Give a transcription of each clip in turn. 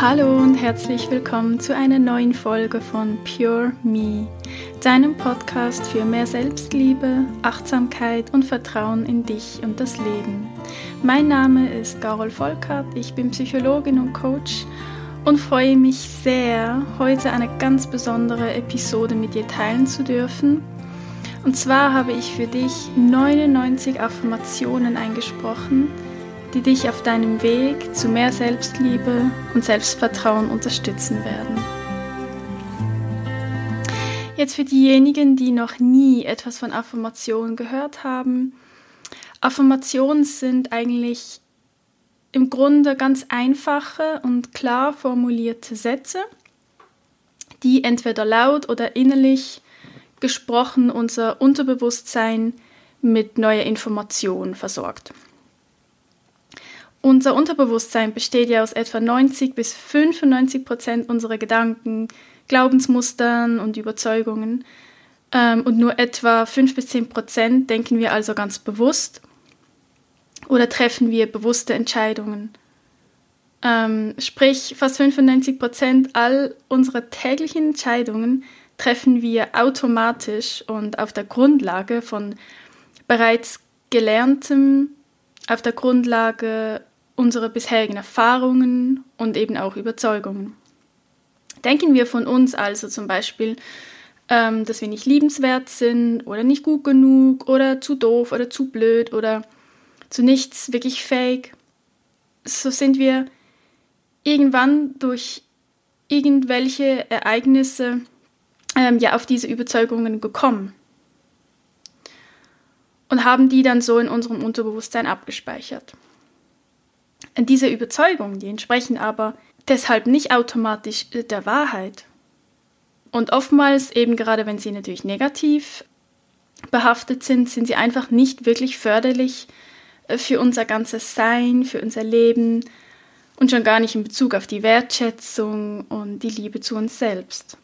Hallo und herzlich willkommen zu einer neuen Folge von Pure Me, deinem Podcast für mehr Selbstliebe, Achtsamkeit und Vertrauen in dich und das Leben. Mein Name ist Carol Volkert, ich bin Psychologin und Coach und freue mich sehr, heute eine ganz besondere Episode mit dir teilen zu dürfen. Und zwar habe ich für dich 99 Affirmationen eingesprochen, die dich auf deinem Weg zu mehr Selbstliebe und Selbstvertrauen unterstützen werden. Jetzt für diejenigen, die noch nie etwas von Affirmationen gehört haben. Affirmationen sind eigentlich im Grunde ganz einfache und klar formulierte Sätze, die entweder laut oder innerlich gesprochen unser Unterbewusstsein mit neuer Information versorgt. Unser Unterbewusstsein besteht ja aus etwa 90 bis 95 Prozent unserer Gedanken, Glaubensmustern und Überzeugungen. Ähm, und nur etwa 5 bis 10 Prozent denken wir also ganz bewusst oder treffen wir bewusste Entscheidungen. Ähm, sprich, fast 95 Prozent all unserer täglichen Entscheidungen treffen wir automatisch und auf der Grundlage von bereits gelerntem, auf der Grundlage unsere bisherigen Erfahrungen und eben auch Überzeugungen. Denken wir von uns also zum Beispiel, ähm, dass wir nicht liebenswert sind oder nicht gut genug oder zu doof oder zu blöd oder zu nichts wirklich fake, so sind wir irgendwann durch irgendwelche Ereignisse ähm, ja auf diese Überzeugungen gekommen und haben die dann so in unserem Unterbewusstsein abgespeichert. Diese Überzeugungen, die entsprechen aber deshalb nicht automatisch der Wahrheit. Und oftmals, eben gerade wenn sie natürlich negativ behaftet sind, sind sie einfach nicht wirklich förderlich äh, für unser ganzes Sein, für unser Leben und schon gar nicht in Bezug auf die Wertschätzung und die Liebe zu uns selbst.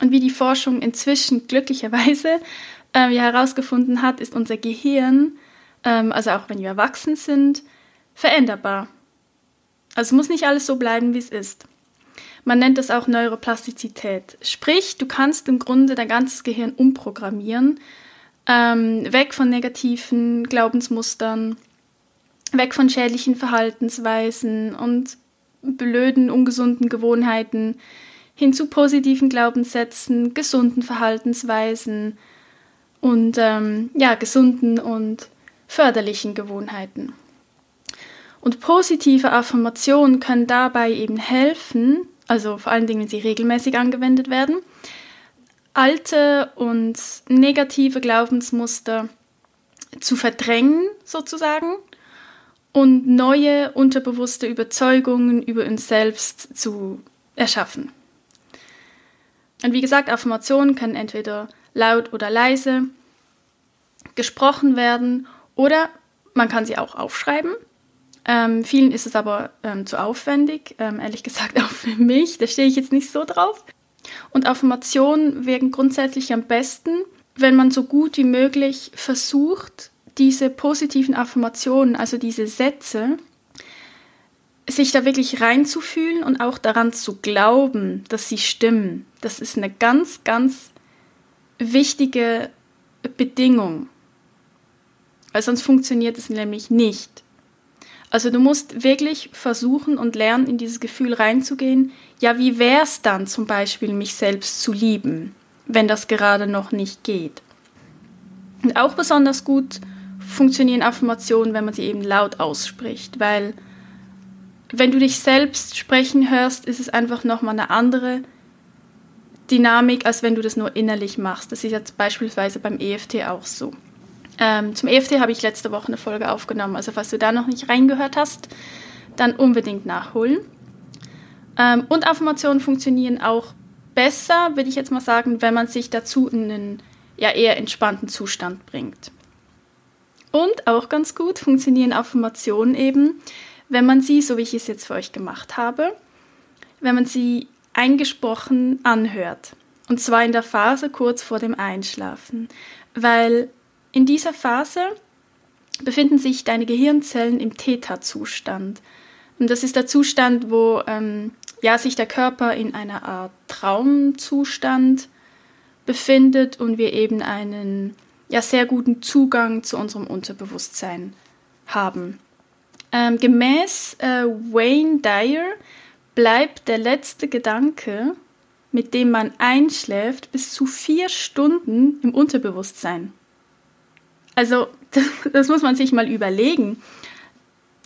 Und wie die Forschung inzwischen glücklicherweise äh, herausgefunden hat, ist unser Gehirn, ähm, also auch wenn wir erwachsen sind, veränderbar. Also muss nicht alles so bleiben, wie es ist. Man nennt das auch Neuroplastizität. Sprich, du kannst im Grunde dein ganzes Gehirn umprogrammieren, ähm, weg von negativen Glaubensmustern, weg von schädlichen Verhaltensweisen und blöden, ungesunden Gewohnheiten, hin zu positiven Glaubenssätzen, gesunden Verhaltensweisen und ähm, ja, gesunden und förderlichen Gewohnheiten. Und positive Affirmationen können dabei eben helfen, also vor allen Dingen, wenn sie regelmäßig angewendet werden, alte und negative Glaubensmuster zu verdrängen sozusagen und neue unterbewusste Überzeugungen über uns selbst zu erschaffen. Und wie gesagt, Affirmationen können entweder laut oder leise gesprochen werden oder man kann sie auch aufschreiben ähm, vielen ist es aber ähm, zu aufwendig, ähm, ehrlich gesagt auch für mich. Da stehe ich jetzt nicht so drauf. Und Affirmationen wirken grundsätzlich am besten, wenn man so gut wie möglich versucht, diese positiven Affirmationen, also diese Sätze, sich da wirklich reinzufühlen und auch daran zu glauben, dass sie stimmen. Das ist eine ganz, ganz wichtige Bedingung. Weil sonst funktioniert es nämlich nicht. Also du musst wirklich versuchen und lernen, in dieses Gefühl reinzugehen. Ja, wie wäre es dann zum Beispiel, mich selbst zu lieben, wenn das gerade noch nicht geht? Und auch besonders gut funktionieren Affirmationen, wenn man sie eben laut ausspricht, weil wenn du dich selbst sprechen hörst, ist es einfach nochmal eine andere Dynamik, als wenn du das nur innerlich machst. Das ist jetzt beispielsweise beim EFT auch so. Ähm, zum EFT habe ich letzte Woche eine Folge aufgenommen. Also falls du da noch nicht reingehört hast, dann unbedingt nachholen. Ähm, und Affirmationen funktionieren auch besser, würde ich jetzt mal sagen, wenn man sich dazu in einen ja, eher entspannten Zustand bringt. Und auch ganz gut funktionieren Affirmationen eben, wenn man sie, so wie ich es jetzt für euch gemacht habe, wenn man sie eingesprochen anhört. Und zwar in der Phase kurz vor dem Einschlafen. Weil in dieser Phase befinden sich deine Gehirnzellen im Theta-Zustand. Und das ist der Zustand, wo ähm, ja, sich der Körper in einer Art Traumzustand befindet und wir eben einen ja, sehr guten Zugang zu unserem Unterbewusstsein haben. Ähm, gemäß äh, Wayne Dyer bleibt der letzte Gedanke, mit dem man einschläft, bis zu vier Stunden im Unterbewusstsein. Also, das, das muss man sich mal überlegen.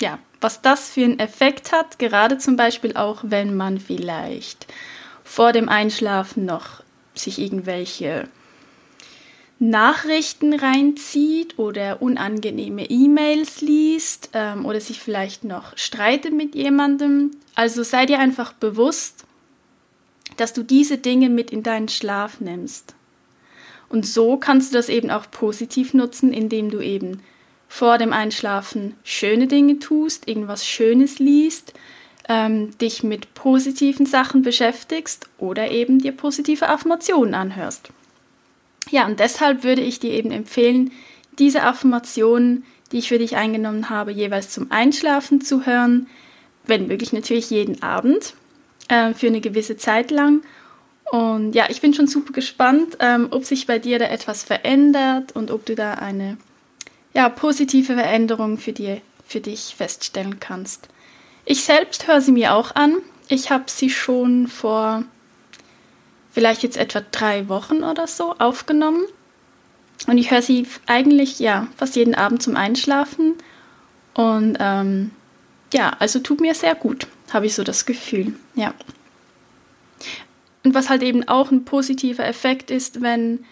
Ja, was das für einen Effekt hat, gerade zum Beispiel auch, wenn man vielleicht vor dem Einschlafen noch sich irgendwelche Nachrichten reinzieht oder unangenehme E-Mails liest ähm, oder sich vielleicht noch streitet mit jemandem. Also sei dir einfach bewusst, dass du diese Dinge mit in deinen Schlaf nimmst. Und so kannst du das eben auch positiv nutzen, indem du eben vor dem Einschlafen schöne Dinge tust, irgendwas Schönes liest, ähm, dich mit positiven Sachen beschäftigst oder eben dir positive Affirmationen anhörst. Ja, und deshalb würde ich dir eben empfehlen, diese Affirmationen, die ich für dich eingenommen habe, jeweils zum Einschlafen zu hören, wenn möglich natürlich jeden Abend äh, für eine gewisse Zeit lang. Und ja, ich bin schon super gespannt, ähm, ob sich bei dir da etwas verändert und ob du da eine ja, positive Veränderung für, dir, für dich feststellen kannst. Ich selbst höre sie mir auch an. Ich habe sie schon vor vielleicht jetzt etwa drei Wochen oder so aufgenommen. Und ich höre sie eigentlich ja fast jeden Abend zum Einschlafen. Und ähm, ja, also tut mir sehr gut, habe ich so das Gefühl. Ja. Und was halt eben auch ein positiver Effekt ist, wenn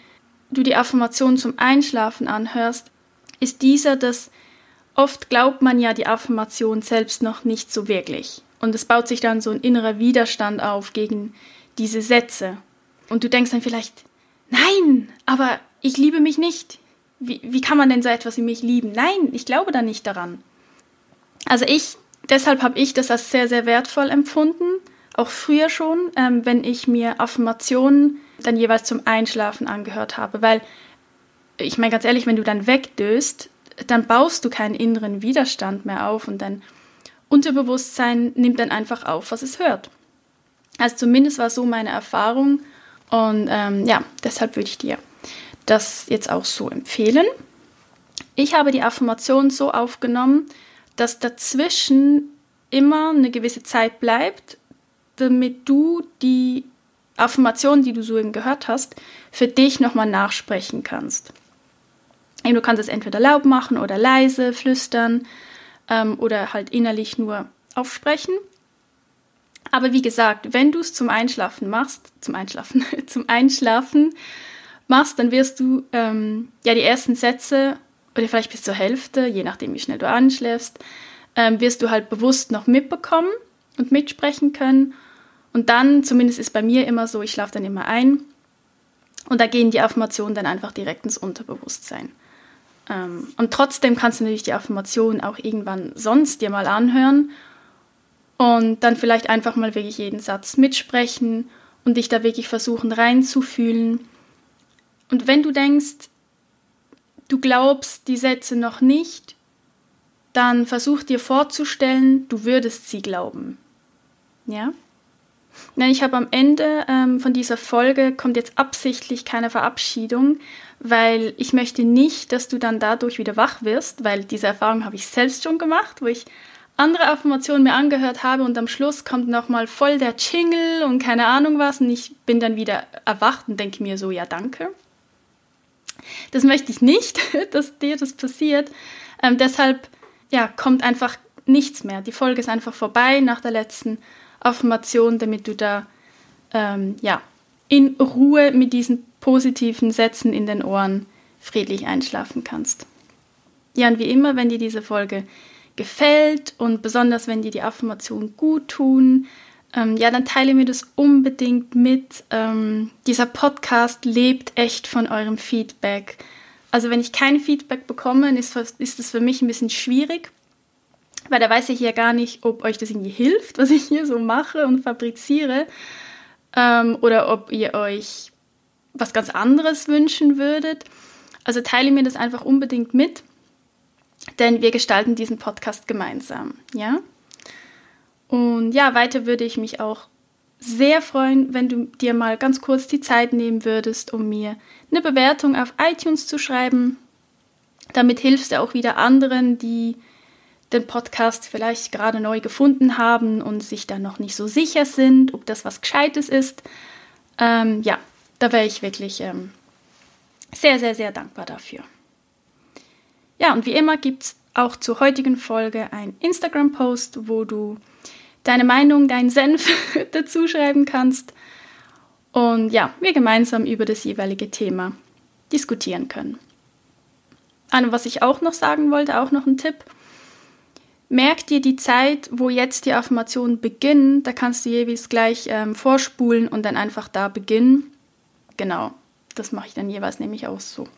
du die Affirmation zum Einschlafen anhörst, ist dieser, dass oft glaubt man ja die Affirmation selbst noch nicht so wirklich. Und es baut sich dann so ein innerer Widerstand auf gegen diese Sätze. Und du denkst dann vielleicht, nein, aber ich liebe mich nicht. Wie, wie kann man denn so etwas wie mich lieben? Nein, ich glaube da nicht daran. Also ich, deshalb habe ich das als sehr, sehr wertvoll empfunden, auch früher schon, ähm, wenn ich mir Affirmationen dann jeweils zum Einschlafen angehört habe, weil ich meine ganz ehrlich, wenn du dann wegdöst, dann baust du keinen inneren Widerstand mehr auf und dein Unterbewusstsein nimmt dann einfach auf, was es hört. Also zumindest war so meine Erfahrung und ähm, ja, deshalb würde ich dir das jetzt auch so empfehlen. Ich habe die Affirmation so aufgenommen, dass dazwischen immer eine gewisse Zeit bleibt, damit du die Affirmation, die du so eben gehört hast, für dich nochmal nachsprechen kannst. Du kannst es entweder laut machen oder leise, flüstern ähm, oder halt innerlich nur aufsprechen. Aber wie gesagt, wenn du es zum Einschlafen machst, zum Einschlafen, zum Einschlafen machst, dann wirst du ähm, ja die ersten Sätze oder vielleicht bis zur Hälfte, je nachdem wie schnell du anschläfst, ähm, wirst du halt bewusst noch mitbekommen und mitsprechen können. Und dann, zumindest ist bei mir immer so, ich schlafe dann immer ein und da gehen die Affirmationen dann einfach direkt ins Unterbewusstsein. Ähm, und trotzdem kannst du natürlich die Affirmationen auch irgendwann sonst dir mal anhören und dann vielleicht einfach mal wirklich jeden Satz mitsprechen und dich da wirklich versuchen reinzufühlen. Und wenn du denkst, du glaubst die Sätze noch nicht, dann versuch dir vorzustellen, du würdest sie glauben. Ja? Nein, ich habe am Ende ähm, von dieser Folge kommt jetzt absichtlich keine Verabschiedung, weil ich möchte nicht, dass du dann dadurch wieder wach wirst, weil diese Erfahrung habe ich selbst schon gemacht, wo ich andere Affirmationen mir angehört habe und am Schluss kommt nochmal voll der Jingle und keine Ahnung was und ich bin dann wieder erwacht und denke mir so, ja danke. Das möchte ich nicht, dass dir das passiert. Ähm, deshalb ja, kommt einfach nichts mehr. Die Folge ist einfach vorbei nach der letzten Affirmation, damit du da ähm, ja, in Ruhe mit diesen positiven Sätzen in den Ohren friedlich einschlafen kannst. Ja, und wie immer, wenn dir diese Folge gefällt und besonders wenn dir die Affirmationen gut tun, ähm, ja, dann teile mir das unbedingt mit. Ähm, dieser Podcast lebt echt von eurem Feedback. Also wenn ich kein Feedback bekomme, ist, ist das für mich ein bisschen schwierig, weil da weiß ich ja gar nicht, ob euch das irgendwie hilft, was ich hier so mache und fabriziere, ähm, oder ob ihr euch was ganz anderes wünschen würdet. Also teile mir das einfach unbedingt mit denn wir gestalten diesen Podcast gemeinsam, ja? Und ja, weiter würde ich mich auch sehr freuen, wenn du dir mal ganz kurz die Zeit nehmen würdest, um mir eine Bewertung auf iTunes zu schreiben. Damit hilfst du auch wieder anderen, die den Podcast vielleicht gerade neu gefunden haben und sich dann noch nicht so sicher sind, ob das was Gescheites ist. Ähm, ja, da wäre ich wirklich ähm, sehr, sehr, sehr dankbar dafür. Ja, und wie immer gibt es auch zur heutigen Folge ein Instagram-Post, wo du deine Meinung, deinen Senf dazu schreiben kannst und ja, wir gemeinsam über das jeweilige Thema diskutieren können. Und was ich auch noch sagen wollte, auch noch ein Tipp. Merk dir die Zeit, wo jetzt die Affirmationen beginnen, da kannst du jeweils gleich ähm, vorspulen und dann einfach da beginnen. Genau, das mache ich dann jeweils nämlich auch so.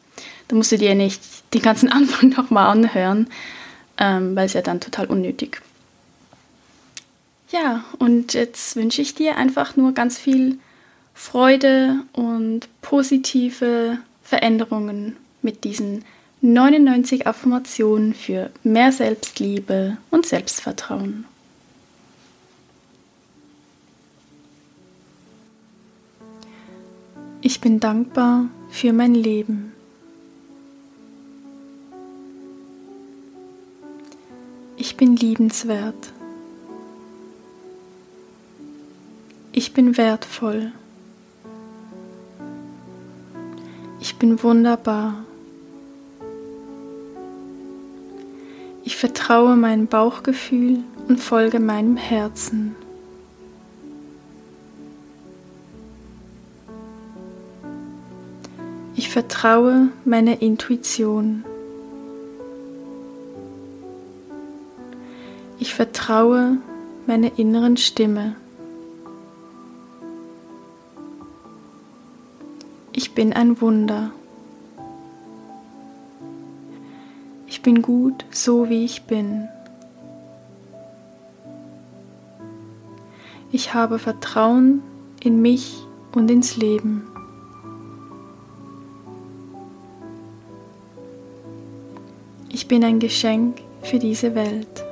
Da musst du dir nicht den ganzen Anfang nochmal anhören, ähm, weil es ja dann total unnötig. Ja, und jetzt wünsche ich dir einfach nur ganz viel Freude und positive Veränderungen mit diesen 99 Affirmationen für mehr Selbstliebe und Selbstvertrauen. Ich bin dankbar für mein Leben. Ich bin liebenswert. Ich bin wertvoll. Ich bin wunderbar. Ich vertraue meinem Bauchgefühl und folge meinem Herzen. Ich vertraue meiner Intuition. Ich vertraue meiner inneren Stimme. Ich bin ein Wunder. Bin gut, so wie ich bin. Ich habe Vertrauen in mich und ins Leben. Ich bin ein Geschenk für diese Welt.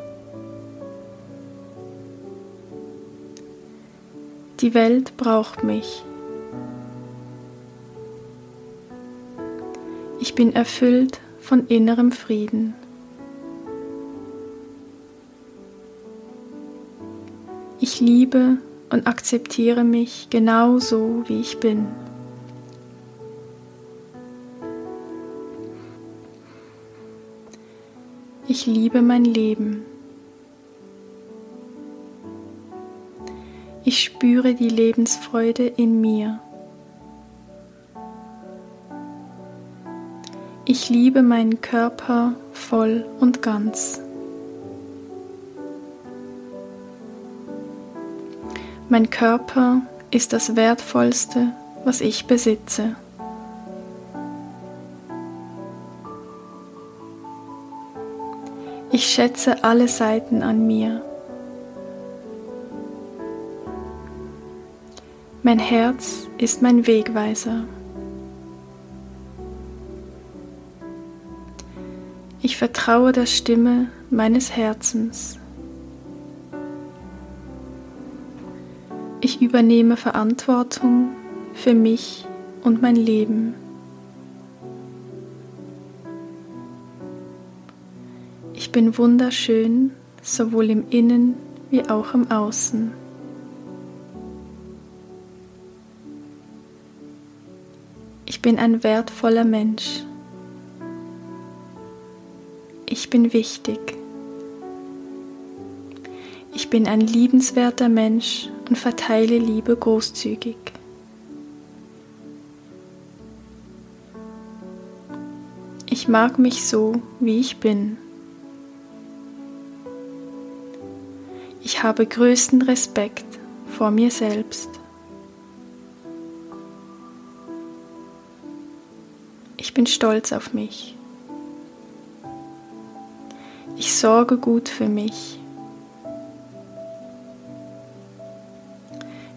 Die Welt braucht mich. Ich bin erfüllt von innerem Frieden. Ich liebe und akzeptiere mich genau so, wie ich bin. Ich liebe mein Leben. Ich spüre die Lebensfreude in mir. Ich liebe meinen Körper voll und ganz. Mein Körper ist das Wertvollste, was ich besitze. Ich schätze alle Seiten an mir. Mein Herz ist mein Wegweiser. Ich vertraue der Stimme meines Herzens. Ich übernehme Verantwortung für mich und mein Leben. Ich bin wunderschön, sowohl im Innen wie auch im Außen. Ich bin ein wertvoller Mensch. Bin wichtig. Ich bin ein liebenswerter Mensch und verteile Liebe großzügig. Ich mag mich so, wie ich bin. Ich habe größten Respekt vor mir selbst. Ich bin stolz auf mich. Ich sorge gut für mich.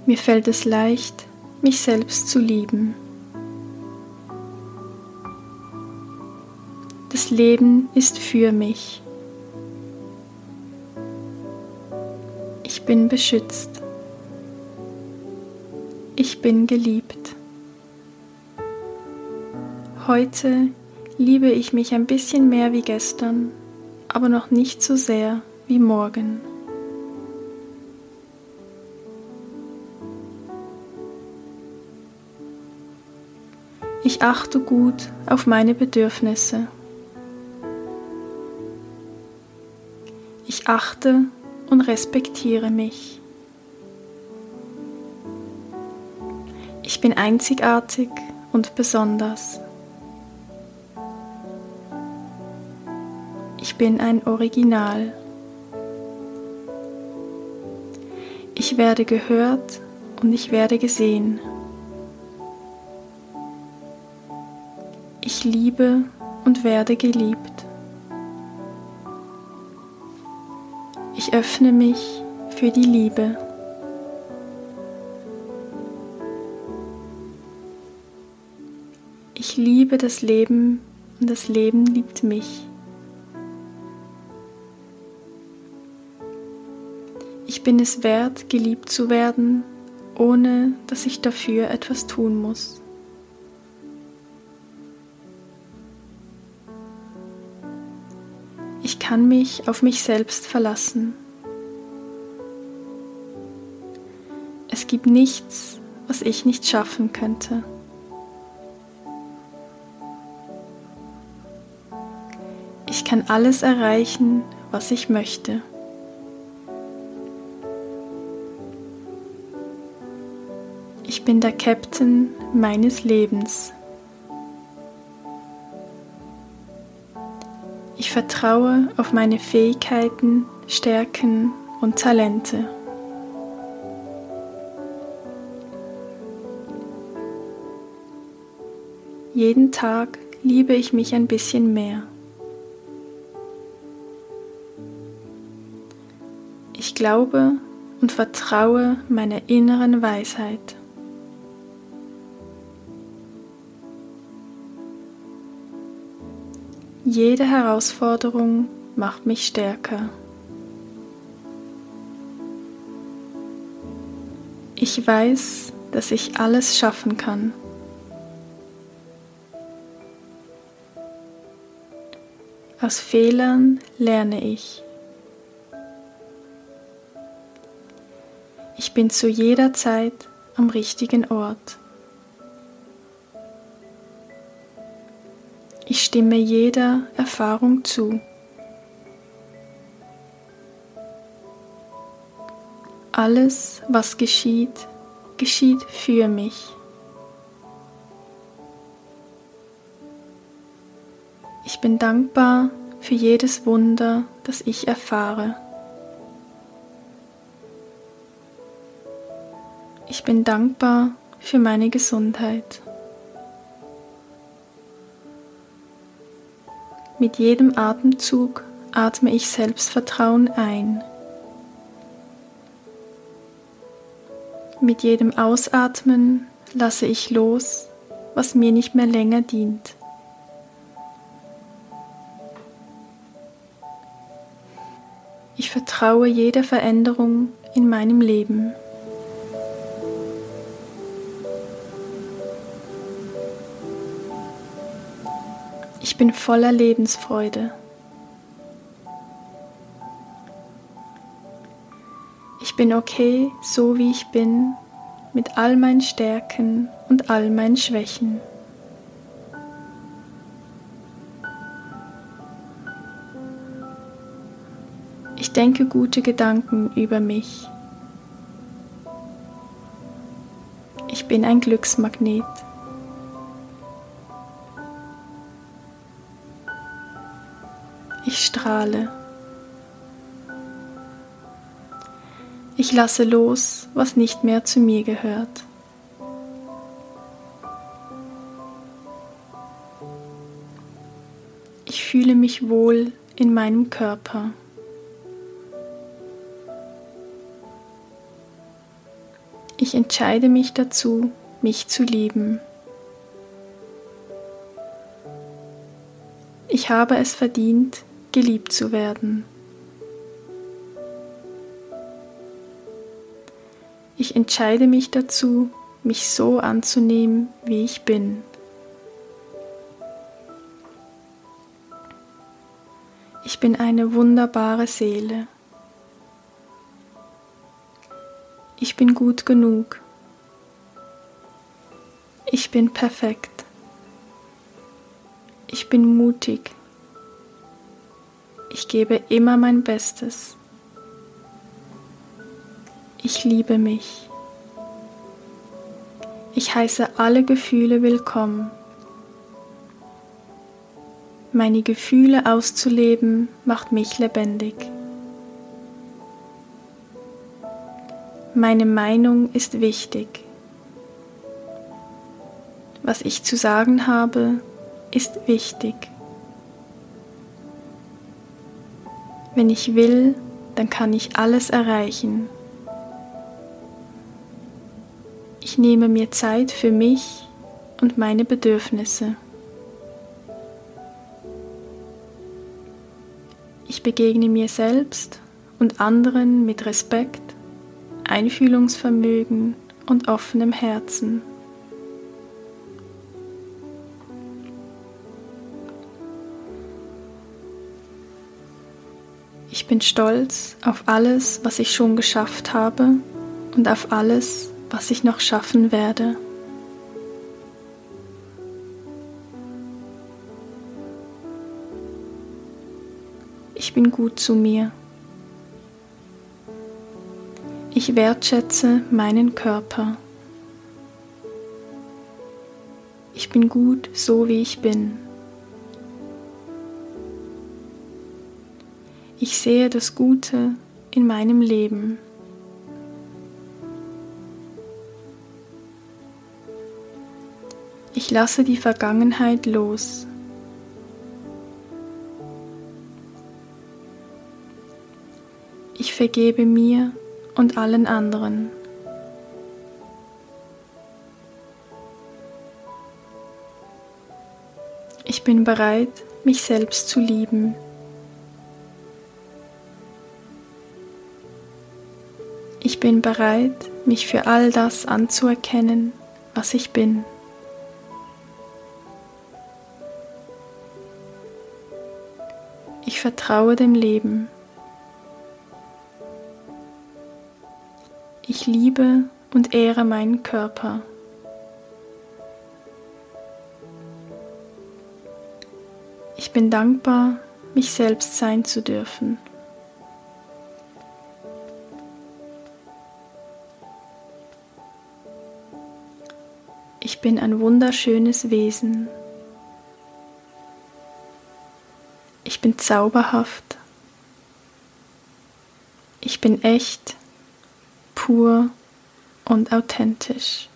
Mir fällt es leicht, mich selbst zu lieben. Das Leben ist für mich. Ich bin beschützt. Ich bin geliebt. Heute liebe ich mich ein bisschen mehr wie gestern, aber noch nicht so sehr wie morgen. Ich achte gut auf meine Bedürfnisse. Ich achte und respektiere mich. Ich bin einzigartig und besonders. Bin ein Original. Ich werde gehört und ich werde gesehen. Ich liebe und werde geliebt. Ich öffne mich für die Liebe. Ich liebe das Leben und das Leben liebt mich. Bin es wert, geliebt zu werden, ohne dass ich dafür etwas tun muss. Ich kann mich auf mich selbst verlassen. Es gibt nichts, was ich nicht schaffen könnte. Ich kann alles erreichen, was ich möchte. Ich bin der Captain meines Lebens. Ich vertraue auf meine Fähigkeiten, Stärken und Talente. Jeden Tag liebe ich mich ein bisschen mehr. Ich glaube und vertraue meiner inneren Weisheit. Jede Herausforderung macht mich stärker. Ich weiß, dass ich alles schaffen kann. Aus Fehlern lerne ich. Ich bin zu jeder Zeit am richtigen Ort. Ich stimme jeder Erfahrung zu. Alles, was geschieht, geschieht für mich. Ich bin dankbar für jedes Wunder, das ich erfahre. Ich bin dankbar für meine Gesundheit. Mit jedem Atemzug atme ich Selbstvertrauen ein. Mit jedem Ausatmen lasse ich los, was mir nicht mehr länger dient. Ich vertraue jeder Veränderung in meinem Leben. Ich bin voller Lebensfreude. Ich bin okay, so wie ich bin, mit all meinen Stärken und all meinen Schwächen. Ich denke gute Gedanken über mich. Ich bin ein Glücksmagnet. Strahle. Ich lasse los, was nicht mehr zu mir gehört. Ich fühle mich wohl in meinem Körper. Ich entscheide mich dazu, mich zu lieben. Ich habe es verdient, geliebt zu werden. Ich entscheide mich dazu, mich so anzunehmen, wie ich bin. Ich bin eine wunderbare Seele. Ich bin gut genug. Ich bin perfekt. Ich bin mutig. Ich gebe immer mein Bestes. Ich liebe mich. Ich heiße alle Gefühle willkommen. Meine Gefühle auszuleben macht mich lebendig. Meine Meinung ist wichtig. Was ich zu sagen habe, ist wichtig. Wenn ich will, dann kann ich alles erreichen. Ich nehme mir Zeit für mich und meine Bedürfnisse. Ich begegne mir selbst und anderen mit Respekt, Einfühlungsvermögen und offenem Herzen. Bin stolz auf alles, was ich schon geschafft habe und auf alles, was ich noch schaffen werde. Ich bin gut zu mir. Ich wertschätze meinen Körper. Ich bin gut so, wie ich bin. Ich sehe das Gute in meinem Leben. Ich lasse die Vergangenheit los. Ich vergebe mir und allen anderen. Ich bin bereit, mich selbst zu lieben. Bin bereit, mich für all das anzuerkennen, was ich bin. Ich vertraue dem Leben. Ich liebe und ehre meinen Körper. Ich bin dankbar, mich selbst sein zu dürfen. Ich bin ein wunderschönes Wesen. Ich bin zauberhaft. Ich bin echt pur und authentisch.